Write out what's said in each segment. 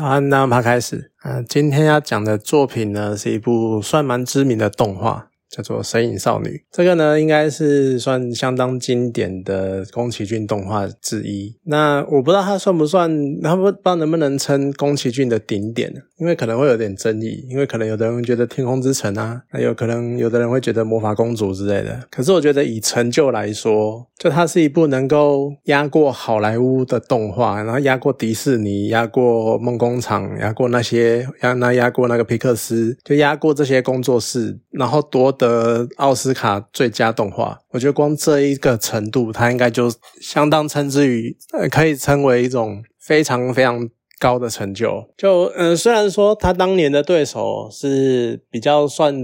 好，那我们开始。啊，今天要讲的作品呢，是一部算蛮知名的动画。叫做《神隐少女》，这个呢应该是算相当经典的宫崎骏动画之一。那我不知道它算不算，他不知道能不能称宫崎骏的顶点，因为可能会有点争议。因为可能有的人觉得《天空之城》啊，那有可能有的人会觉得《魔法公主》之类的。可是我觉得以成就来说，就它是一部能够压过好莱坞的动画，然后压过迪士尼，压过梦工厂，压过那些压那压过那个皮克斯，就压过这些工作室，然后夺。的奥斯卡最佳动画，我觉得光这一个程度，它应该就相当称之于，呃，可以称为一种非常非常高的成就。就，嗯，虽然说他当年的对手是比较算。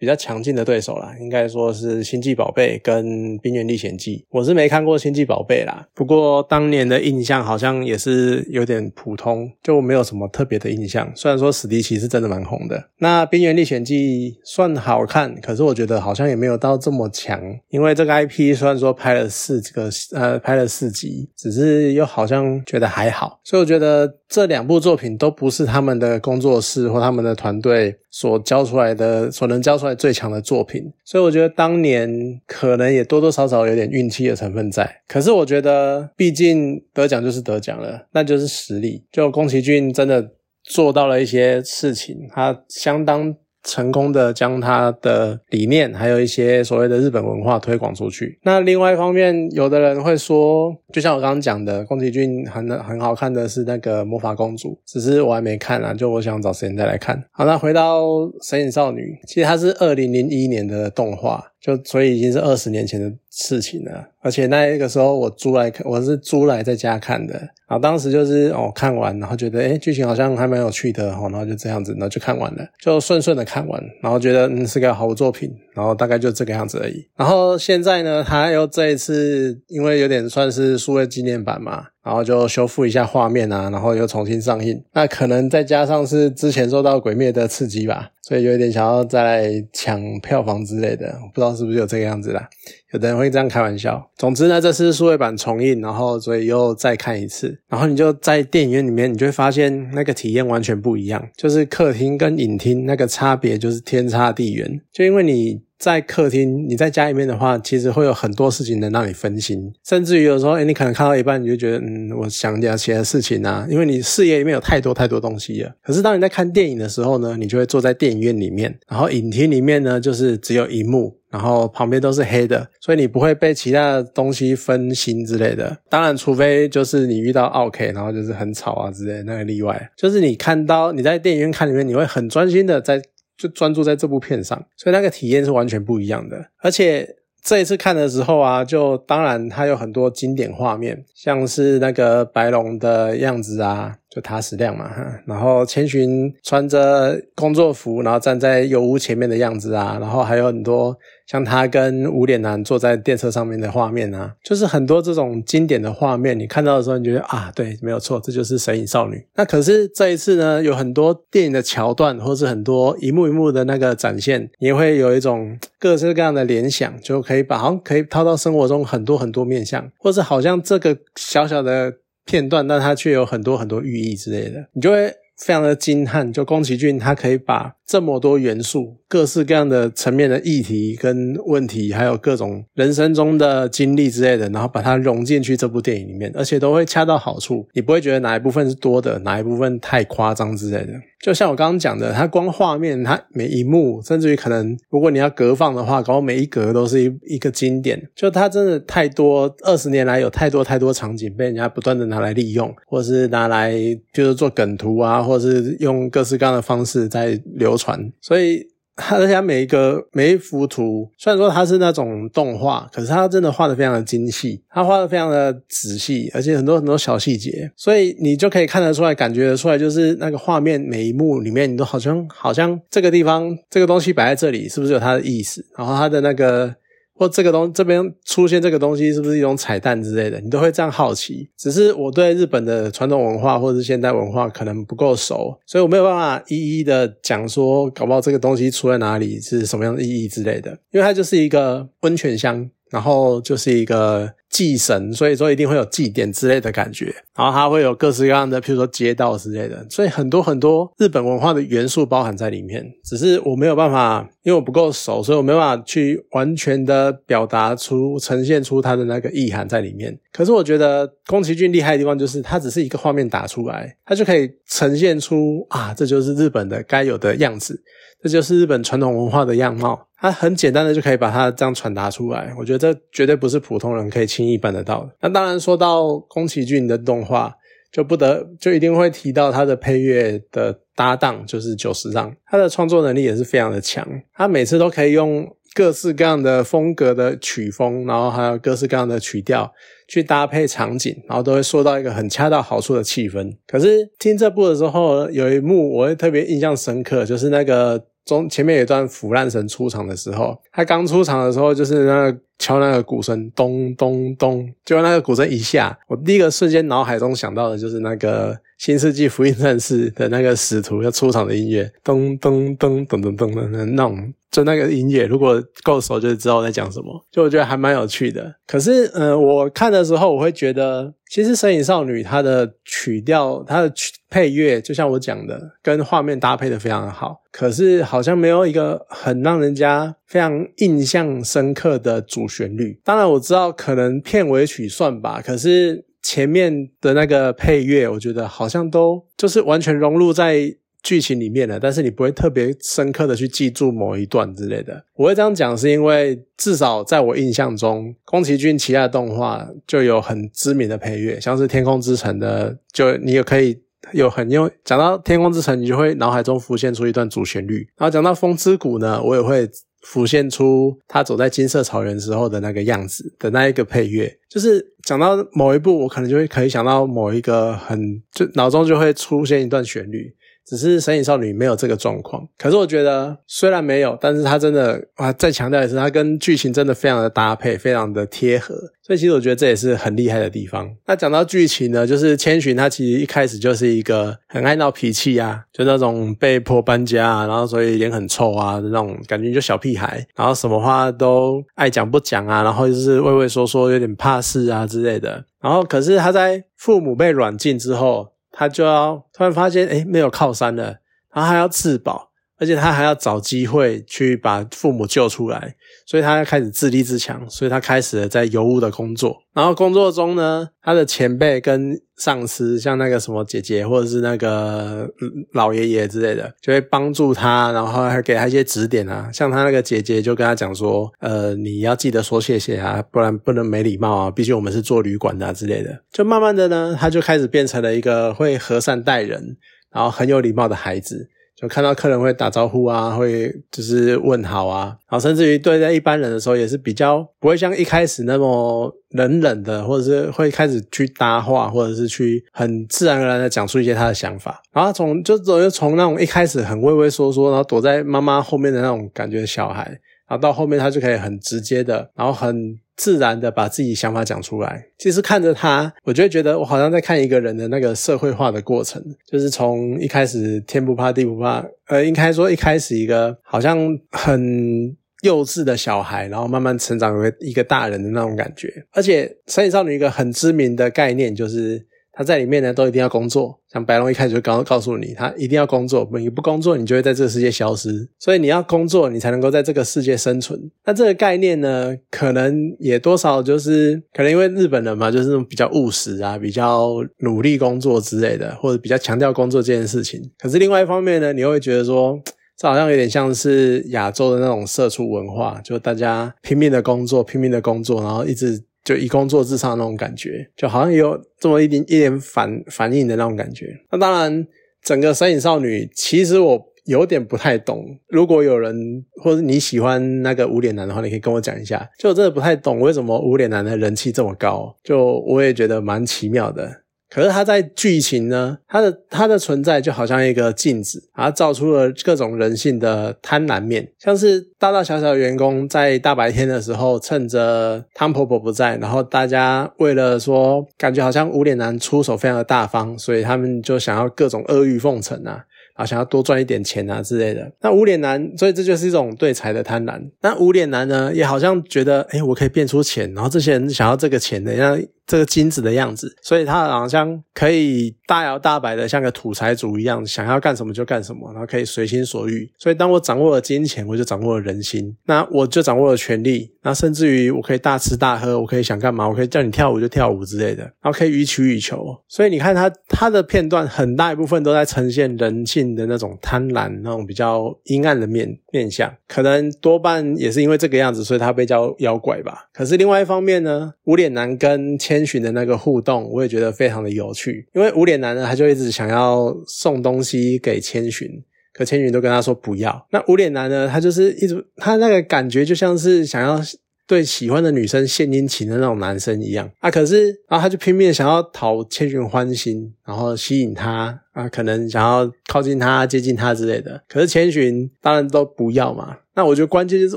比较强劲的对手啦，应该说是《星际宝贝》跟《冰原历险记》。我是没看过《星际宝贝》啦，不过当年的印象好像也是有点普通，就没有什么特别的印象。虽然说史迪奇是真的蛮红的，那《冰原历险记》算好看，可是我觉得好像也没有到这么强。因为这个 IP 虽然说拍了四个呃拍了四集，只是又好像觉得还好，所以我觉得这两部作品都不是他们的工作室或他们的团队。所教出来的，所能教出来最强的作品，所以我觉得当年可能也多多少少有点运气的成分在。可是我觉得，毕竟得奖就是得奖了，那就是实力。就宫崎骏真的做到了一些事情，他相当。成功的将他的理念，还有一些所谓的日本文化推广出去。那另外一方面，有的人会说，就像我刚刚讲的，宫崎骏很很好看的是那个魔法公主，只是我还没看啊，就我想找时间再来看。好，那回到神隐少女，其实它是二零零一年的动画。就所以已经是二十年前的事情了，而且那个时候我租来看，我是租来在家看的。然后当时就是哦看完，然后觉得诶剧情好像还蛮有趣的，然后就这样子，然后就看完了，就顺顺的看完，然后觉得嗯是个好作品，然后大概就这个样子而已。然后现在呢，他又这一次因为有点算是数位纪念版嘛。然后就修复一下画面啊，然后又重新上映。那可能再加上是之前受到《鬼灭》的刺激吧，所以有一点想要再来抢票房之类的。不知道是不是有这个样子啦？有的人会这样开玩笑。总之呢，这次数位版重映，然后所以又再看一次。然后你就在电影院里面，你就会发现那个体验完全不一样，就是客厅跟影厅那个差别就是天差地远。就因为你。在客厅，你在家里面的话，其实会有很多事情能让你分心，甚至于有时候，哎，你可能看到一半，你就觉得，嗯，我想点其他事情啊，因为你视野里面有太多太多东西了。可是当你在看电影的时候呢，你就会坐在电影院里面，然后影厅里面呢，就是只有荧幕，然后旁边都是黑的，所以你不会被其他的东西分心之类的。当然，除非就是你遇到 OK，然后就是很吵啊之类那个例外。就是你看到你在电影院看里面，你会很专心的在。就专注在这部片上，所以那个体验是完全不一样的。而且这一次看的时候啊，就当然它有很多经典画面，像是那个白龙的样子啊。就塔矢亮嘛，哈，然后千寻穿着工作服，然后站在油屋前面的样子啊，然后还有很多像他跟无脸男坐在电车上面的画面啊，就是很多这种经典的画面，你看到的时候，你觉得啊，对，没有错，这就是神隐少女。那可是这一次呢，有很多电影的桥段，或是很多一幕一幕的那个展现，也会有一种各式各样的联想，就可以把好像可以套到生活中很多很多面相，或是好像这个小小的。片段，但它却有很多很多寓意之类的，你就会非常的惊叹。就宫崎骏，他可以把这么多元素、各式各样的层面的议题跟问题，还有各种人生中的经历之类的，然后把它融进去这部电影里面，而且都会恰到好处，你不会觉得哪一部分是多的，哪一部分太夸张之类的。就像我刚刚讲的，它光画面，它每一幕，甚至于可能，如果你要隔放的话，搞每一格都是一一个经典。就它真的太多，二十年来有太多太多场景被人家不断的拿来利用，或是拿来就是做梗图啊，或是用各式各样的方式在流传，所以。他而且每一个每一幅图，虽然说它是那种动画，可是它真的画的非常的精细，它画的非常的仔细，而且很多很多小细节，所以你就可以看得出来，感觉得出来，就是那个画面每一幕里面，你都好像好像这个地方这个东西摆在这里，是不是有它的意思？然后它的那个。或这个东这边出现这个东西是不是一种彩蛋之类的？你都会这样好奇。只是我对日本的传统文化或者是现代文化可能不够熟，所以我没有办法一一的讲说，搞不好这个东西出在哪里是什么样的意义之类的。因为它就是一个温泉乡，然后就是一个祭神，所以说一定会有祭典之类的感觉，然后它会有各式各样的，譬如说街道之类的，所以很多很多日本文化的元素包含在里面。只是我没有办法，因为我不够熟，所以我没办法去完全的表达出、呈现出它的那个意涵在里面。可是我觉得宫崎骏厉害的地方就是，它只是一个画面打出来，它就可以呈现出啊，这就是日本的该有的样子，这就是日本传统文化的样貌。它很简单的就可以把它这样传达出来，我觉得这绝对不是普通人可以轻易办得到的。那当然说到宫崎骏的动画，就不得就一定会提到他的配乐的搭档就是久石让，他的创作能力也是非常的强，他每次都可以用各式各样的风格的曲风，然后还有各式各样的曲调去搭配场景，然后都会说到一个很恰到好处的气氛。可是听这部的时候，有一幕我会特别印象深刻，就是那个。中前面有一段腐烂神出场的时候，他刚出场的时候就是那个敲那个鼓声，咚咚咚，就那个鼓声一下，我第一个瞬间脑海中想到的就是那个。新世纪福音战士的那个使徒要出场的音乐，咚咚咚咚咚咚咚，那种就那个音乐，如果够熟就知道我在讲什么，就我觉得还蛮有趣的。可是，呃，我看的时候我会觉得，其实《神隐少女》它的曲调、它的曲配乐，就像我讲的，跟画面搭配的非常好。可是好像没有一个很让人家非常印象深刻的主旋律。当然我知道可能片尾曲算吧，可是。前面的那个配乐，我觉得好像都就是完全融入在剧情里面的，但是你不会特别深刻的去记住某一段之类的。我会这样讲，是因为至少在我印象中，宫崎骏其他的动画就有很知名的配乐，像是《天空之城》的，就你也可以有很用。讲到《天空之城》，你就会脑海中浮现出一段主旋律。然后讲到《风之谷》呢，我也会。浮现出他走在金色草原时候的那个样子的那一个配乐，就是讲到某一部，我可能就会可以想到某一个很就脑中就会出现一段旋律。只是《神隐少女》没有这个状况，可是我觉得虽然没有，但是她真的啊，再强调一次，她跟剧情真的非常的搭配，非常的贴合，所以其实我觉得这也是很厉害的地方。那讲到剧情呢，就是千寻她其实一开始就是一个很爱闹脾气啊，就那种被迫搬家啊，然后所以脸很臭啊那种感觉，就小屁孩，然后什么话都爱讲不讲啊，然后就是畏畏缩缩，有点怕事啊之类的。然后可是她在父母被软禁之后。他就要突然发现，哎，没有靠山了，然后还要自保，而且他还要找机会去把父母救出来，所以他要开始自立自强，所以他开始了在油污的工作。然后工作中呢，他的前辈跟上司，像那个什么姐姐或者是那个老爷爷之类的，就会帮助他，然后还给他一些指点啊。像他那个姐姐就跟他讲说，呃，你要记得说谢谢啊，不然不能没礼貌啊，毕竟我们是做旅馆的之类的。就慢慢的呢，他就开始变成了一个会和善待人，然后很有礼貌的孩子。就看到客人会打招呼啊，会就是问好啊，然后甚至于对待一般人的时候，也是比较不会像一开始那么冷冷的，或者是会开始去搭话，或者是去很自然而然的讲出一些他的想法。然后从就总是从那种一开始很畏畏缩缩，然后躲在妈妈后面的那种感觉小孩，然后到后面他就可以很直接的，然后很。自然的把自己想法讲出来。其实看着他，我就会觉得我好像在看一个人的那个社会化的过程，就是从一开始天不怕地不怕，呃，应该说一开始一个好像很幼稚的小孩，然后慢慢成长为一个大人的那种感觉。而且《神隐少女》一个很知名的概念就是。他在里面呢，都一定要工作。像白龙一开始就告告诉你，他一定要工作，你不工作，你就会在这个世界消失。所以你要工作，你才能够在这个世界生存。那这个概念呢，可能也多少就是可能因为日本人嘛，就是那种比较务实啊，比较努力工作之类的，或者比较强调工作这件事情。可是另外一方面呢，你会觉得说，这好像有点像是亚洲的那种社畜文化，就大家拼命的工作，拼命的工作，然后一直。就以工作至上那种感觉，就好像有这么一点一点反反应的那种感觉。那当然，整个《神隐少女》其实我有点不太懂。如果有人或者你喜欢那个无脸男的话，你可以跟我讲一下。就我真的不太懂为什么无脸男的人气这么高，就我也觉得蛮奇妙的。可是它在剧情呢，它的它的存在就好像一个镜子，它照出了各种人性的贪婪面，像是大大小小的员工在大白天的时候，趁着汤婆婆不在，然后大家为了说感觉好像无脸男出手非常的大方，所以他们就想要各种阿谀奉承啊。啊，想要多赚一点钱啊之类的。那无脸男，所以这就是一种对财的贪婪。那无脸男呢，也好像觉得，哎，我可以变出钱，然后这些人想要这个钱的，像这个金子的样子，所以他好像可以大摇大摆的，像个土财主一样，想要干什么就干什么，然后可以随心所欲。所以当我掌握了金钱，我就掌握了人心，那我就掌握了权力，那甚至于我可以大吃大喝，我可以想干嘛，我可以叫你跳舞就跳舞之类的，然后可以予取予求。所以你看他他的片段很大一部分都在呈现人性的那种贪婪，那种比较阴暗的面面相，可能多半也是因为这个样子，所以他被叫妖怪吧。可是另外一方面呢，无脸男跟千。千寻的那个互动，我也觉得非常的有趣。因为无脸男呢，他就一直想要送东西给千寻，可千寻都跟他说不要。那无脸男呢，他就是一直他那个感觉就像是想要对喜欢的女生献殷勤的那种男生一样啊。可是，然后他就拼命想要讨千寻欢心，然后吸引他啊，可能想要靠近他、接近他之类的。可是千寻当然都不要嘛。那我觉得关键就是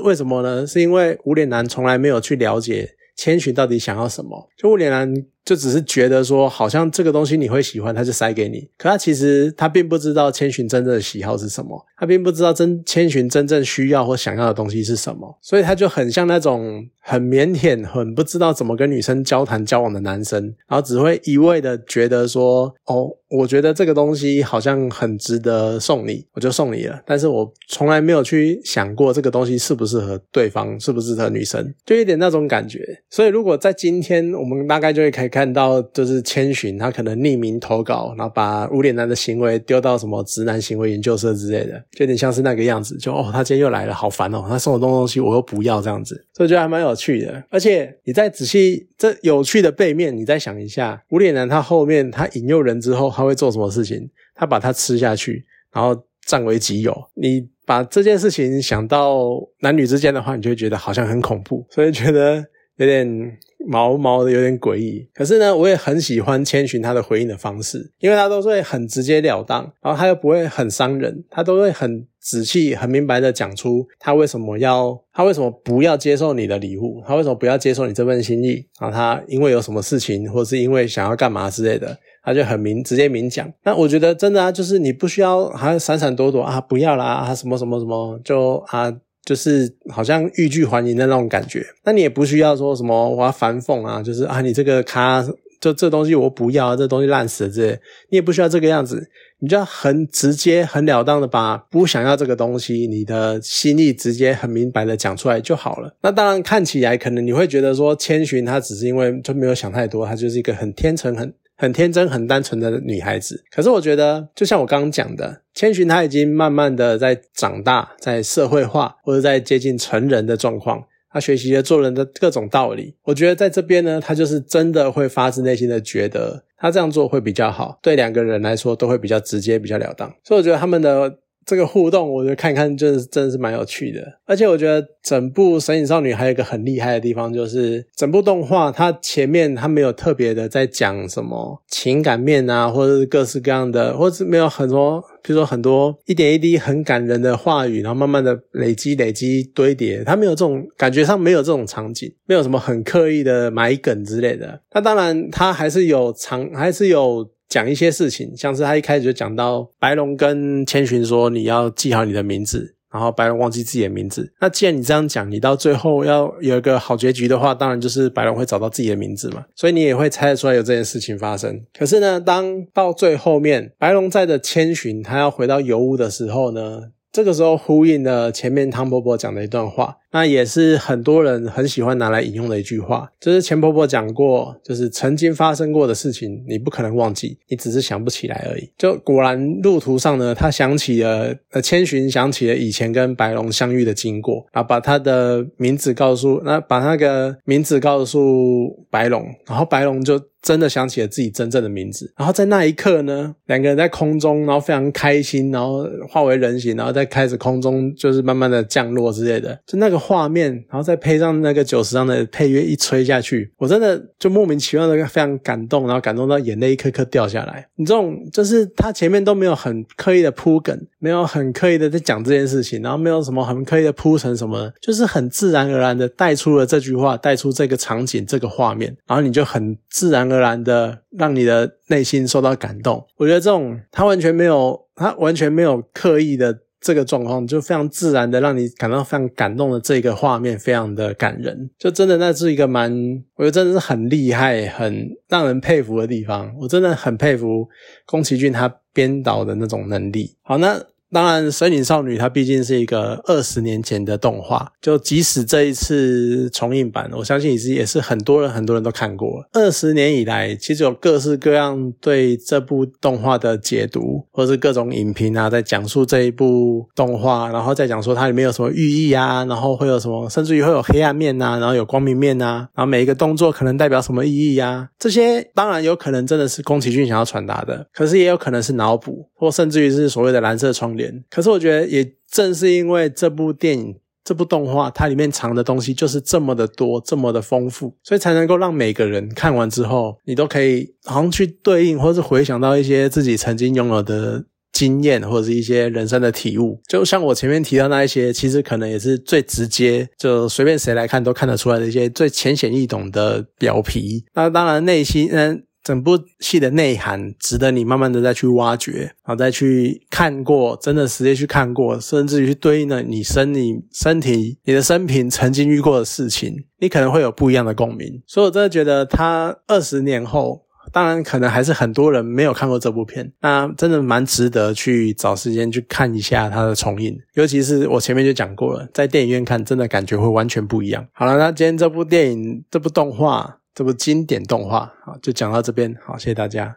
为什么呢？是因为无脸男从来没有去了解。千寻到底想要什么？就物联男就只是觉得说，好像这个东西你会喜欢，他就塞给你。可他其实他并不知道千寻真正的喜好是什么，他并不知道真千寻真正需要或想要的东西是什么，所以他就很像那种很腼腆、很不知道怎么跟女生交谈交往的男生，然后只会一味的觉得说，哦。我觉得这个东西好像很值得送你，我就送你了。但是我从来没有去想过这个东西适不适合对方，适不适合女生，就一点那种感觉。所以如果在今天，我们大概就会开看到，就是千寻他可能匿名投稿，然后把无脸男的行为丢到什么直男行为研究社之类的，就有点像是那个样子。就哦，他今天又来了，好烦哦，他送我东东西，我又不要这样子，所以觉得还蛮有趣的。而且你再仔细这有趣的背面，你再想一下，无脸男他后面他引诱人之后。他会做什么事情？他把它吃下去，然后占为己有。你把这件事情想到男女之间的话，你就会觉得好像很恐怖，所以觉得有点毛毛的，有点诡异。可是呢，我也很喜欢千寻他的回应的方式，因为他都会很直截了当，然后他又不会很伤人，他都会很仔细、很明白的讲出他为什么要，他为什么不要接受你的礼物，他为什么不要接受你这份心意，然后他因为有什么事情，或是因为想要干嘛之类的。他就很明直接明讲，那我觉得真的啊，就是你不需要还闪闪躲躲啊，不要啦啊，什么什么什么，就啊，就是好像欲拒还迎的那种感觉。那你也不需要说什么我要反讽啊，就是啊，你这个咖，就这东西我不要，这东西烂死了这，你也不需要这个样子，你就要很直接、很了当的把不想要这个东西，你的心意直接很明白的讲出来就好了。那当然看起来可能你会觉得说千寻他只是因为就没有想太多，他就是一个很天成很。很天真、很单纯的女孩子，可是我觉得，就像我刚刚讲的，千寻她已经慢慢的在长大，在社会化，或者在接近成人的状况，她学习了做人的各种道理。我觉得在这边呢，她就是真的会发自内心的觉得，她这样做会比较好，对两个人来说都会比较直接、比较了当。所以我觉得他们的。这个互动，我觉得看看，就是真的是蛮有趣的。而且我觉得整部《神隐少女》还有一个很厉害的地方，就是整部动画它前面它没有特别的在讲什么情感面啊，或者是各式各样的，或者是没有很多，比如说很多一点一滴很感人的话语，然后慢慢的累积累积堆叠，它没有这种感觉上没有这种场景，没有什么很刻意的埋梗之类的。那当然，它还是有长，还是有。讲一些事情，像是他一开始就讲到白龙跟千寻说你要记好你的名字，然后白龙忘记自己的名字。那既然你这样讲，你到最后要有一个好结局的话，当然就是白龙会找到自己的名字嘛。所以你也会猜得出来有这件事情发生。可是呢，当到最后面白龙在的千寻他要回到油屋的时候呢，这个时候呼应了前面汤婆婆讲的一段话。那也是很多人很喜欢拿来引用的一句话，就是钱婆婆讲过，就是曾经发生过的事情，你不可能忘记，你只是想不起来而已。就果然路途上呢，他想起了呃千寻想起了以前跟白龙相遇的经过，然后把他的名字告诉那把那个名字告诉白龙，然后白龙就真的想起了自己真正的名字。然后在那一刻呢，两个人在空中，然后非常开心，然后化为人形，然后再开始空中就是慢慢的降落之类的，就那个。画面，然后再配上那个九十张的配乐一吹下去，我真的就莫名其妙的非常感动，然后感动到眼泪一颗颗掉下来。你这种就是他前面都没有很刻意的铺梗，没有很刻意的在讲这件事情，然后没有什么很刻意的铺成什么，就是很自然而然的带出了这句话，带出这个场景、这个画面，然后你就很自然而然的让你的内心受到感动。我觉得这种他完全没有，他完全没有刻意的。这个状况就非常自然的让你感到非常感动的这个画面，非常的感人，就真的那是一个蛮，我觉得真的是很厉害、很让人佩服的地方。我真的很佩服宫崎骏他编导的那种能力。好，那。当然，《神隐少女》它毕竟是一个二十年前的动画，就即使这一次重映版，我相信也是也是很多人很多人都看过了。二十年以来，其实有各式各样对这部动画的解读，或是各种影评啊，在讲述这一部动画，然后再讲说它里面有什么寓意啊，然后会有什么，甚至于会有黑暗面呐，然后有光明面呐，然后每一个动作可能代表什么意义呀？这些当然有可能真的是宫崎骏想要传达的，可是也有可能是脑补，或甚至于是所谓的蓝色窗帘。可是我觉得，也正是因为这部电影、这部动画，它里面藏的东西就是这么的多、这么的丰富，所以才能够让每个人看完之后，你都可以好像去对应，或是回想到一些自己曾经拥有的经验，或者是一些人生的体悟。就像我前面提到那一些，其实可能也是最直接，就随便谁来看都看得出来的一些最浅显易懂的表皮。那当然，内心嗯。整部戏的内涵值得你慢慢的再去挖掘，然后再去看过，真的实际去看过，甚至于去对应了你身你身体、你的生平曾经遇过的事情，你可能会有不一样的共鸣。所以我真的觉得，他二十年后，当然可能还是很多人没有看过这部片，那真的蛮值得去找时间去看一下它的重映。尤其是我前面就讲过了，在电影院看，真的感觉会完全不一样。好了，那今天这部电影、这部动画。这部经典动画，好，就讲到这边，好，谢谢大家。